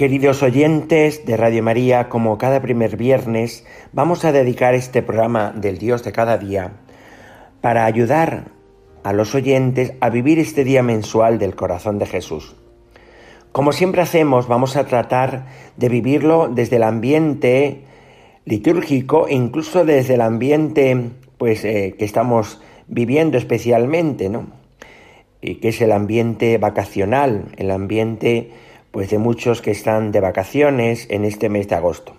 Queridos oyentes de Radio María, como cada primer viernes, vamos a dedicar este programa del Dios de cada día para ayudar a los oyentes a vivir este día mensual del corazón de Jesús. Como siempre hacemos, vamos a tratar de vivirlo desde el ambiente litúrgico e incluso desde el ambiente pues, eh, que estamos viviendo especialmente, ¿no? Y que es el ambiente vacacional, el ambiente pues de muchos que están de vacaciones en este mes de agosto.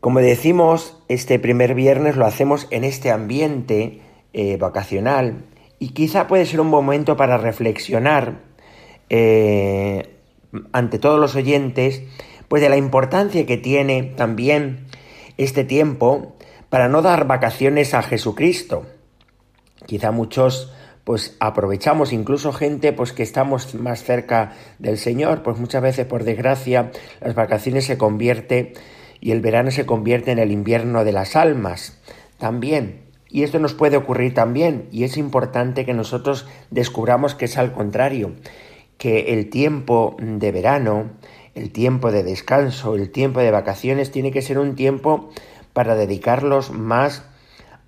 Como decimos, este primer viernes lo hacemos en este ambiente eh, vacacional y quizá puede ser un momento para reflexionar eh, ante todos los oyentes pues de la importancia que tiene también este tiempo para no dar vacaciones a Jesucristo. Quizá muchos pues aprovechamos incluso gente pues que estamos más cerca del Señor, pues muchas veces por desgracia las vacaciones se convierte y el verano se convierte en el invierno de las almas también. Y esto nos puede ocurrir también y es importante que nosotros descubramos que es al contrario, que el tiempo de verano, el tiempo de descanso, el tiempo de vacaciones tiene que ser un tiempo para dedicarlos más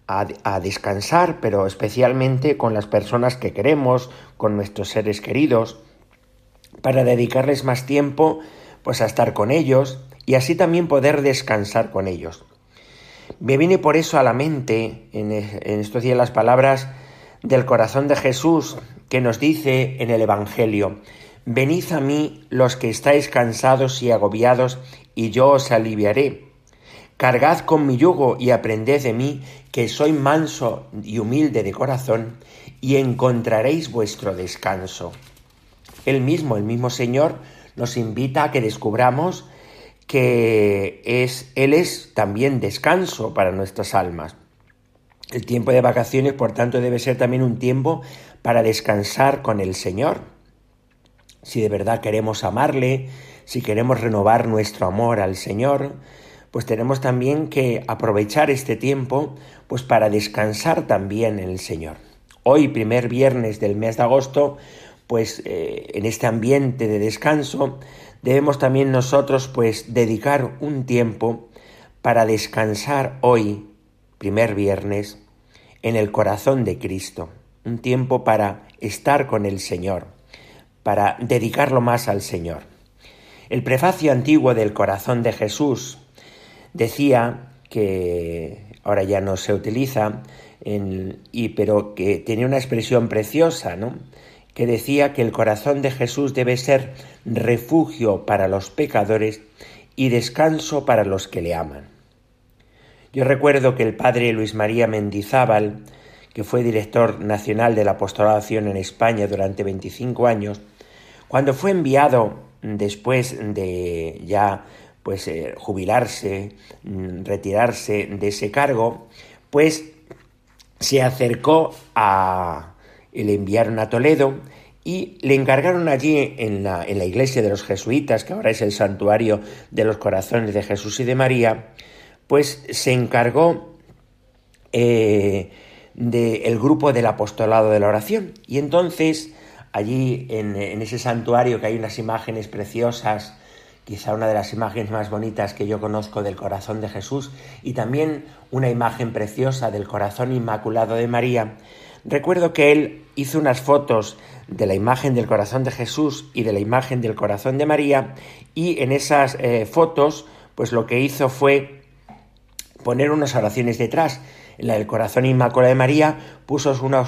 a, descansar, pero especialmente con las personas que queremos, con nuestros seres queridos, para dedicarles más tiempo pues a estar con ellos y así también poder descansar con ellos. Me viene por eso a la mente en, en estos días las palabras del corazón de Jesús que nos dice en el Evangelio, Venid a mí los que estáis cansados y agobiados, y yo os aliviaré. Cargad con mi yugo y aprended de mí, que soy manso y humilde de corazón, y encontraréis vuestro descanso. El mismo, el mismo Señor, nos invita a que descubramos que es, Él es también descanso para nuestras almas. El tiempo de vacaciones, por tanto, debe ser también un tiempo para descansar con el Señor. Si de verdad queremos amarle, si queremos renovar nuestro amor al Señor, pues tenemos también que aprovechar este tiempo pues para descansar también en el Señor. Hoy, primer viernes del mes de agosto, pues eh, en este ambiente de descanso, debemos también nosotros pues dedicar un tiempo para descansar hoy, primer viernes, en el corazón de Cristo, un tiempo para estar con el Señor, para dedicarlo más al Señor. El prefacio antiguo del corazón de Jesús, Decía que ahora ya no se utiliza, y, pero que tenía una expresión preciosa, ¿no? que decía que el corazón de Jesús debe ser refugio para los pecadores y descanso para los que le aman. Yo recuerdo que el padre Luis María Mendizábal, que fue director nacional de la apostolación en España durante 25 años, cuando fue enviado después de ya pues eh, jubilarse, mm, retirarse de ese cargo, pues se acercó a le enviaron a Toledo y le encargaron allí en la, en la, iglesia de los jesuitas, que ahora es el santuario de los corazones de Jesús y de María, pues se encargó eh, del grupo del apostolado de la oración. Y entonces allí en, en ese santuario que hay unas imágenes preciosas quizá una de las imágenes más bonitas que yo conozco del corazón de Jesús y también una imagen preciosa del corazón inmaculado de María, recuerdo que él hizo unas fotos de la imagen del corazón de Jesús y de la imagen del corazón de María y en esas eh, fotos pues lo que hizo fue poner unas oraciones detrás. En la del corazón inmaculado de María puso una,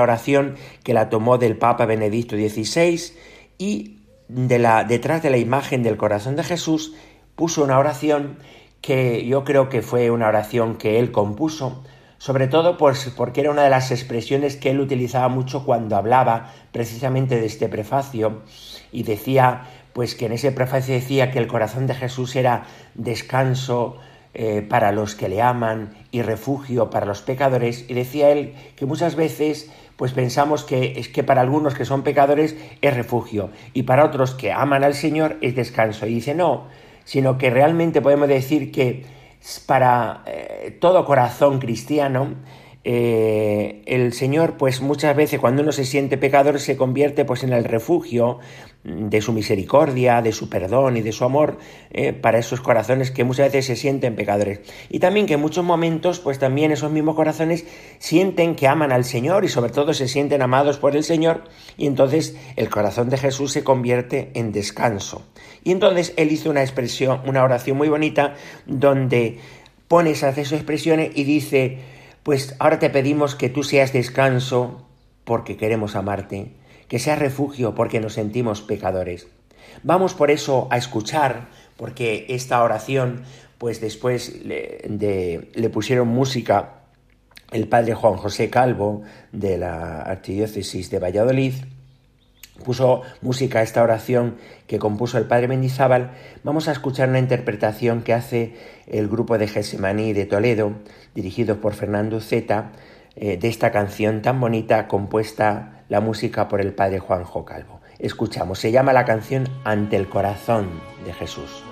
oración que la tomó del Papa Benedicto XVI y de la, detrás de la imagen del corazón de Jesús puso una oración que yo creo que fue una oración que él compuso sobre todo pues, porque era una de las expresiones que él utilizaba mucho cuando hablaba precisamente de este prefacio y decía pues que en ese prefacio decía que el corazón de Jesús era descanso eh, para los que le aman y refugio para los pecadores y decía él que muchas veces pues pensamos que es que para algunos que son pecadores es refugio y para otros que aman al Señor es descanso. Y dice no sino que realmente podemos decir que para eh, todo corazón cristiano eh, el Señor, pues muchas veces cuando uno se siente pecador, se convierte pues en el refugio de su misericordia, de su perdón y de su amor eh, para esos corazones que muchas veces se sienten pecadores. Y también que en muchos momentos, pues también esos mismos corazones sienten que aman al Señor y sobre todo se sienten amados por el Señor y entonces el corazón de Jesús se convierte en descanso. Y entonces él hizo una expresión, una oración muy bonita donde pone esas expresiones y dice, pues ahora te pedimos que tú seas descanso porque queremos amarte, que seas refugio porque nos sentimos pecadores. Vamos por eso a escuchar, porque esta oración, pues después le, le pusieron música el padre Juan José Calvo de la Archidiócesis de Valladolid, puso música a esta oración que compuso el padre Mendizábal, vamos a escuchar una interpretación que hace el grupo de Gesemaní de Toledo, dirigido por Fernando Zeta, eh, de esta canción tan bonita compuesta la música por el padre Juanjo Calvo. Escuchamos, se llama la canción Ante el corazón de Jesús.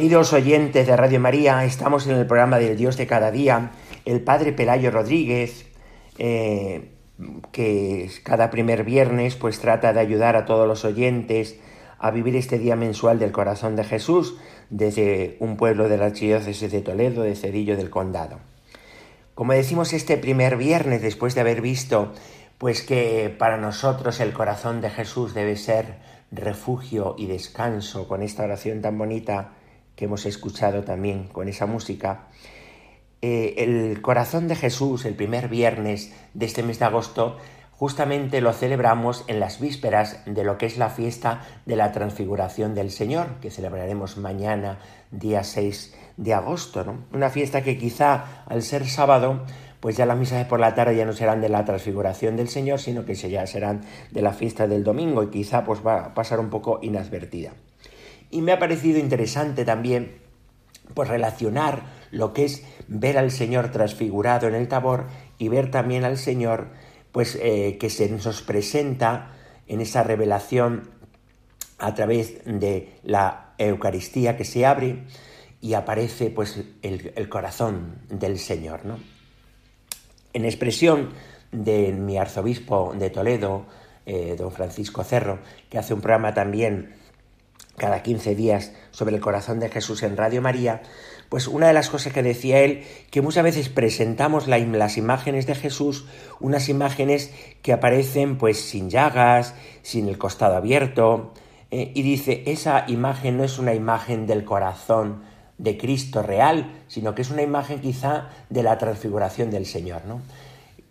Queridos oyentes de Radio María, estamos en el programa del Dios de cada día. El Padre Pelayo Rodríguez, eh, que cada primer viernes pues trata de ayudar a todos los oyentes a vivir este día mensual del corazón de Jesús desde un pueblo de la archidiócesis de Toledo, de Cedillo del Condado. Como decimos este primer viernes, después de haber visto pues que para nosotros el corazón de Jesús debe ser refugio y descanso con esta oración tan bonita que hemos escuchado también con esa música, eh, el corazón de Jesús, el primer viernes de este mes de agosto, justamente lo celebramos en las vísperas de lo que es la fiesta de la transfiguración del Señor, que celebraremos mañana, día 6 de agosto. ¿no? Una fiesta que quizá al ser sábado, pues ya las misas por la tarde ya no serán de la transfiguración del Señor, sino que ya serán de la fiesta del domingo y quizá pues va a pasar un poco inadvertida. Y me ha parecido interesante también pues relacionar lo que es ver al Señor transfigurado en el tabor y ver también al Señor pues eh, que se nos presenta en esa revelación a través de la Eucaristía que se abre y aparece pues el, corazón del Señor. ¿no? En expresión de mi arzobispo de Toledo, eh, don Francisco Cerro, que hace un programa también cada 15 días sobre el corazón de Jesús en Radio María, pues una de las cosas que decía él, que muchas veces presentamos las imágenes de Jesús, unas imágenes que aparecen pues sin llagas, sin el costado abierto, eh, y dice, esa imagen no es una imagen del corazón de Cristo real, sino que es una imagen quizá de la transfiguración del Señor, ¿no?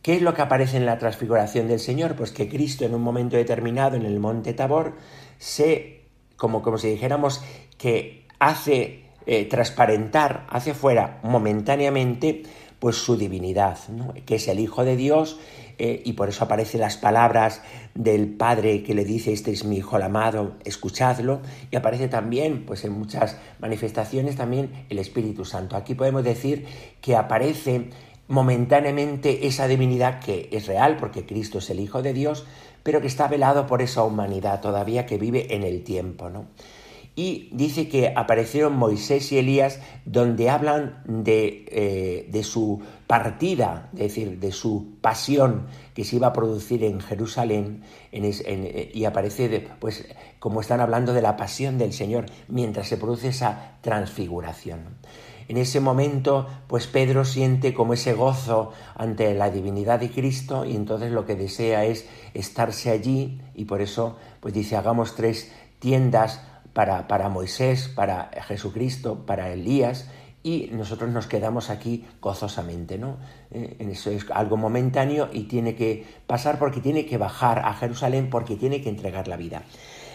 ¿Qué es lo que aparece en la transfiguración del Señor? Pues que Cristo en un momento determinado en el monte Tabor se, como, como si dijéramos, que hace eh, transparentar hacia afuera momentáneamente pues su divinidad, que es el Hijo de Dios, eh, y por eso aparecen las palabras del Padre que le dice, este es mi Hijo el amado, escuchadlo, y aparece también, pues en muchas manifestaciones, también el Espíritu Santo. Aquí podemos decir que aparece momentáneamente esa divinidad que es real, porque Cristo es el Hijo de Dios, pero que está velado por esa humanidad todavía que vive en el tiempo, ¿no? y dice que aparecieron Moisés y Elías donde hablan de, eh, de, su partida, es decir, de su pasión que se iba a producir en Jerusalén eh, y aparece pues como están hablando de la pasión del Señor mientras se produce esa transfiguración. En ese momento, pues Pedro siente como ese gozo ante la divinidad de Cristo y entonces lo que desea es estarse allí y por eso pues dice hagamos tres tiendas para, Moisés, para Jesucristo, para Elías, y nosotros nos quedamos aquí gozosamente, ¿no? Eh, eso es algo momentáneo y tiene que pasar porque tiene que bajar a Jerusalén porque tiene que entregar la vida.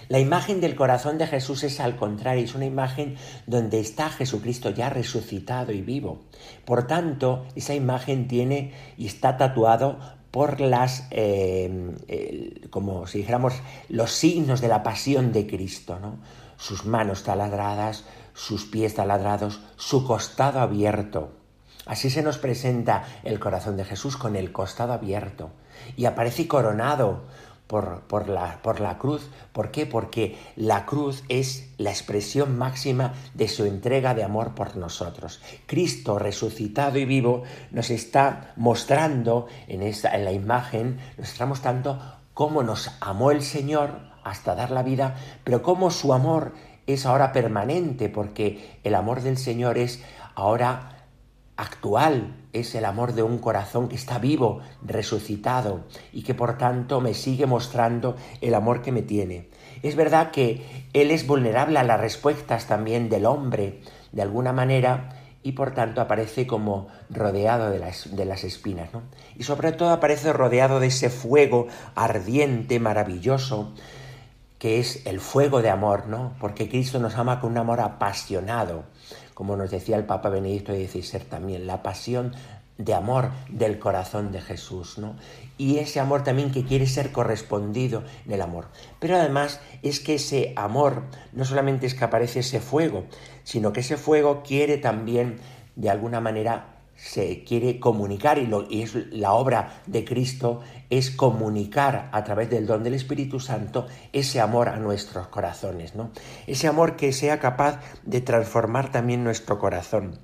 La imagen del corazón de Jesús es al contrario, es una imagen donde está Jesucristo ya resucitado y vivo. Por tanto, esa imagen tiene y está tatuado por las, eh, como si dijéramos, los signos de la pasión de Cristo, ¿no? sus manos taladradas, sus pies taladrados, su costado abierto. Así se nos presenta el corazón de Jesús con el costado abierto y aparece coronado por, la, por, la, cruz. ¿Por qué? Porque la cruz es la expresión máxima de su entrega de amor por nosotros. Cristo resucitado y vivo nos está mostrando en, esta, en la imagen, nos está mostrando cómo nos amó el Señor hasta dar la vida, pero cómo su amor es ahora permanente, porque el amor del Señor es ahora actual, es el amor de un corazón que está vivo, resucitado, y que por tanto me sigue mostrando el amor que me tiene. Es verdad que Él es vulnerable a las respuestas también del hombre, de alguna manera, y por tanto aparece como rodeado de las, de las espinas, ¿no? Y sobre todo aparece rodeado de ese fuego ardiente, maravilloso, que es el fuego de amor, ¿no? Porque Cristo nos ama con un amor apasionado, como nos decía el Papa Benedicto XVI también, la pasión de amor del corazón de Jesús, ¿no? Y ese amor también que quiere ser correspondido en el amor. Pero además es que ese amor no solamente es que aparece ese fuego, sino que ese fuego quiere también de alguna manera se quiere comunicar y, lo, y, es la obra de Cristo es comunicar a través del don del Espíritu Santo ese amor a nuestros corazones, ¿no? Ese amor que sea capaz de transformar también nuestro corazón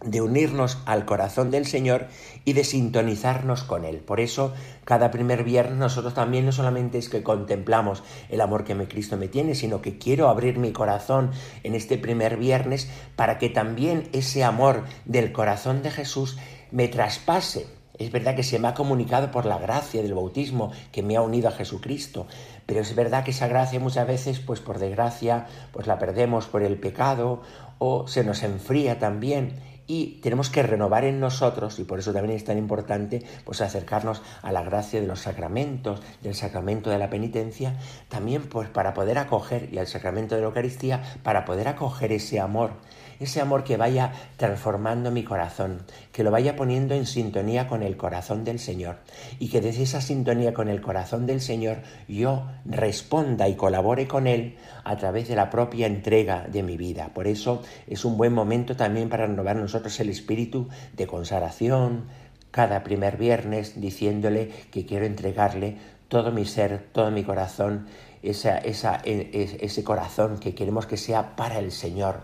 de unirnos al corazón del Señor y de sintonizarnos con Él. Por eso, cada primer viernes nosotros también no solamente es que contemplamos el amor que Cristo me tiene, sino que quiero abrir mi corazón en este primer viernes para que también ese amor del corazón de Jesús me traspase. Es verdad que se me ha comunicado por la gracia del bautismo que me ha unido a Jesucristo, pero es verdad que esa gracia muchas veces, pues por desgracia, pues la perdemos por el pecado o se nos enfría también y tenemos que renovar en nosotros, y por eso también es tan importante pues acercarnos a la gracia de los sacramentos, del sacramento de la penitencia, también pues para poder acoger, y al sacramento de la Eucaristía, para poder acoger ese amor, ese amor que vaya transformando mi corazón, que lo vaya poniendo en sintonía con el corazón del Señor, y que desde esa sintonía con el corazón del Señor yo responda y colabore con Él a través de la propia entrega de mi vida. Por eso es un buen momento también para renovar nosotros el espíritu de consagración, cada primer viernes diciéndole que quiero entregarle todo mi ser, todo mi corazón, esa, e, ese corazón que queremos que sea para el Señor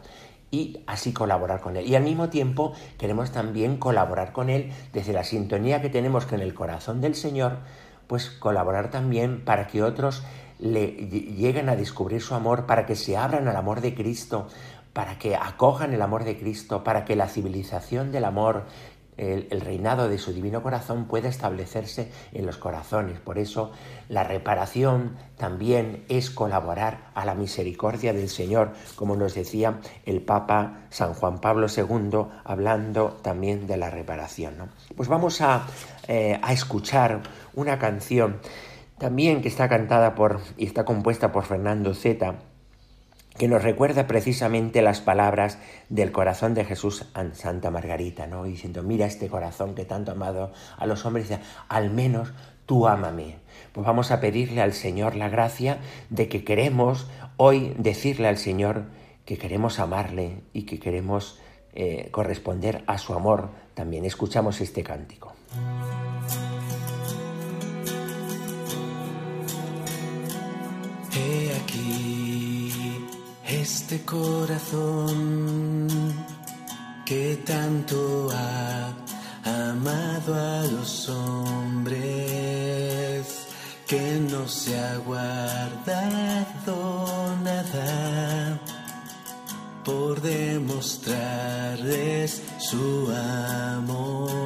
y así colaborar con Él. Y al mismo tiempo queremos también colaborar con Él desde la sintonía que tenemos con el corazón del Señor, pues colaborar también para que otros le lleguen a descubrir su amor, para que se abran al amor de Cristo, para que acojan el amor de Cristo, para que la civilización del amor, el, reinado de su divino corazón pueda establecerse en los corazones. Por eso la reparación también es colaborar a la misericordia del Señor, como nos decía el Papa San Juan Pablo II, hablando también de la reparación. Pues vamos a, eh, a escuchar una canción también que está cantada por y está compuesta por Fernando Zeta que nos recuerda precisamente las palabras del corazón de Jesús a Santa Margarita, ¿no? Diciendo, mira este corazón que tanto ha amado a los hombres, al menos tú ámame. Pues vamos a pedirle al Señor la gracia de que queremos hoy decirle al Señor que queremos amarle y que queremos eh, corresponder a su amor. También escuchamos este cántico. He aquí este corazón que tanto ha amado a los hombres, que no se ha guardado nada por demostrarles su amor.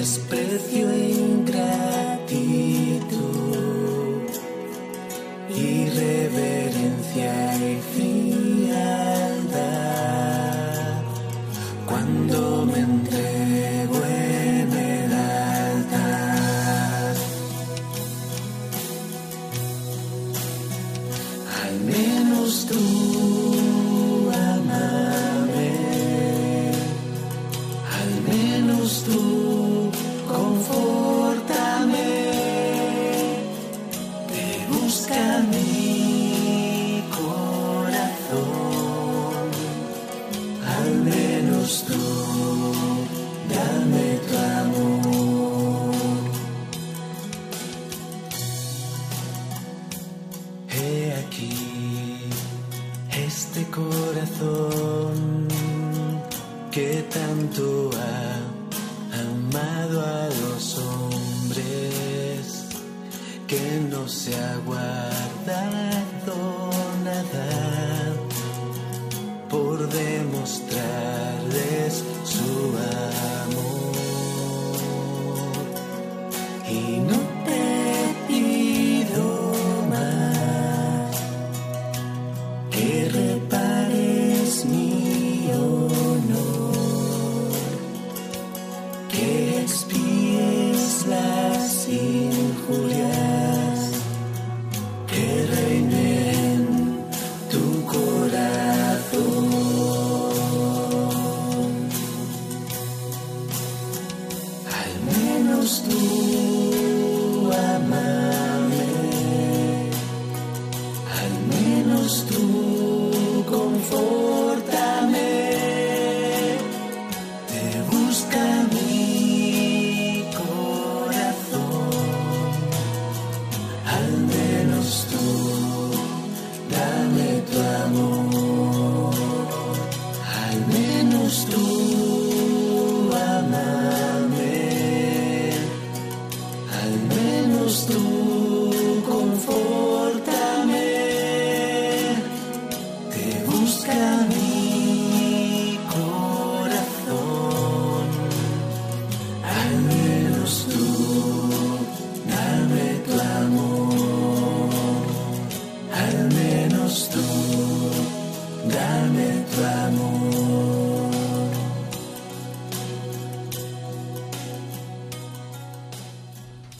Desprecio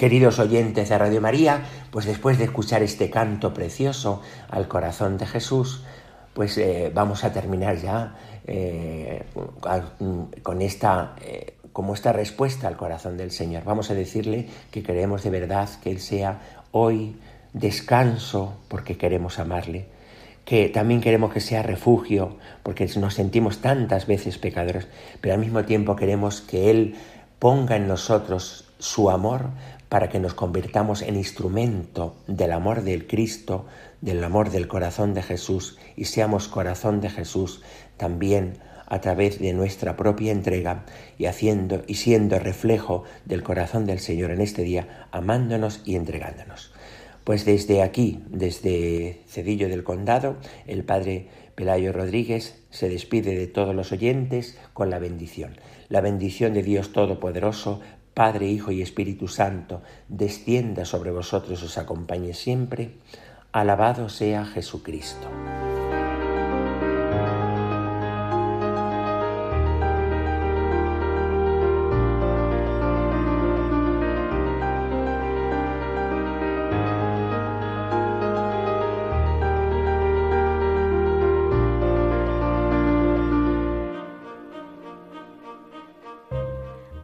Queridos oyentes de Radio María, pues después de escuchar este canto precioso al corazón de Jesús, pues eh, vamos a terminar ya eh, con esta, eh, como esta respuesta al corazón del Señor. Vamos a decirle que queremos de verdad que Él sea hoy descanso porque queremos amarle, que también queremos que sea refugio porque nos sentimos tantas veces pecadores, pero al mismo tiempo queremos que Él ponga en nosotros su amor para que nos convirtamos en instrumento del amor del Cristo, del amor del corazón de Jesús y seamos corazón de Jesús también a través de nuestra propia entrega y haciendo y siendo reflejo del corazón del Señor en este día, amándonos y entregándonos. Pues desde aquí, desde Cedillo del Condado, el Padre Pelayo Rodríguez se despide de todos los oyentes con la bendición. La bendición de Dios Todopoderoso, Padre, Hijo y Espíritu Santo, descienda sobre vosotros, os acompañe siempre. Alabado sea Jesucristo.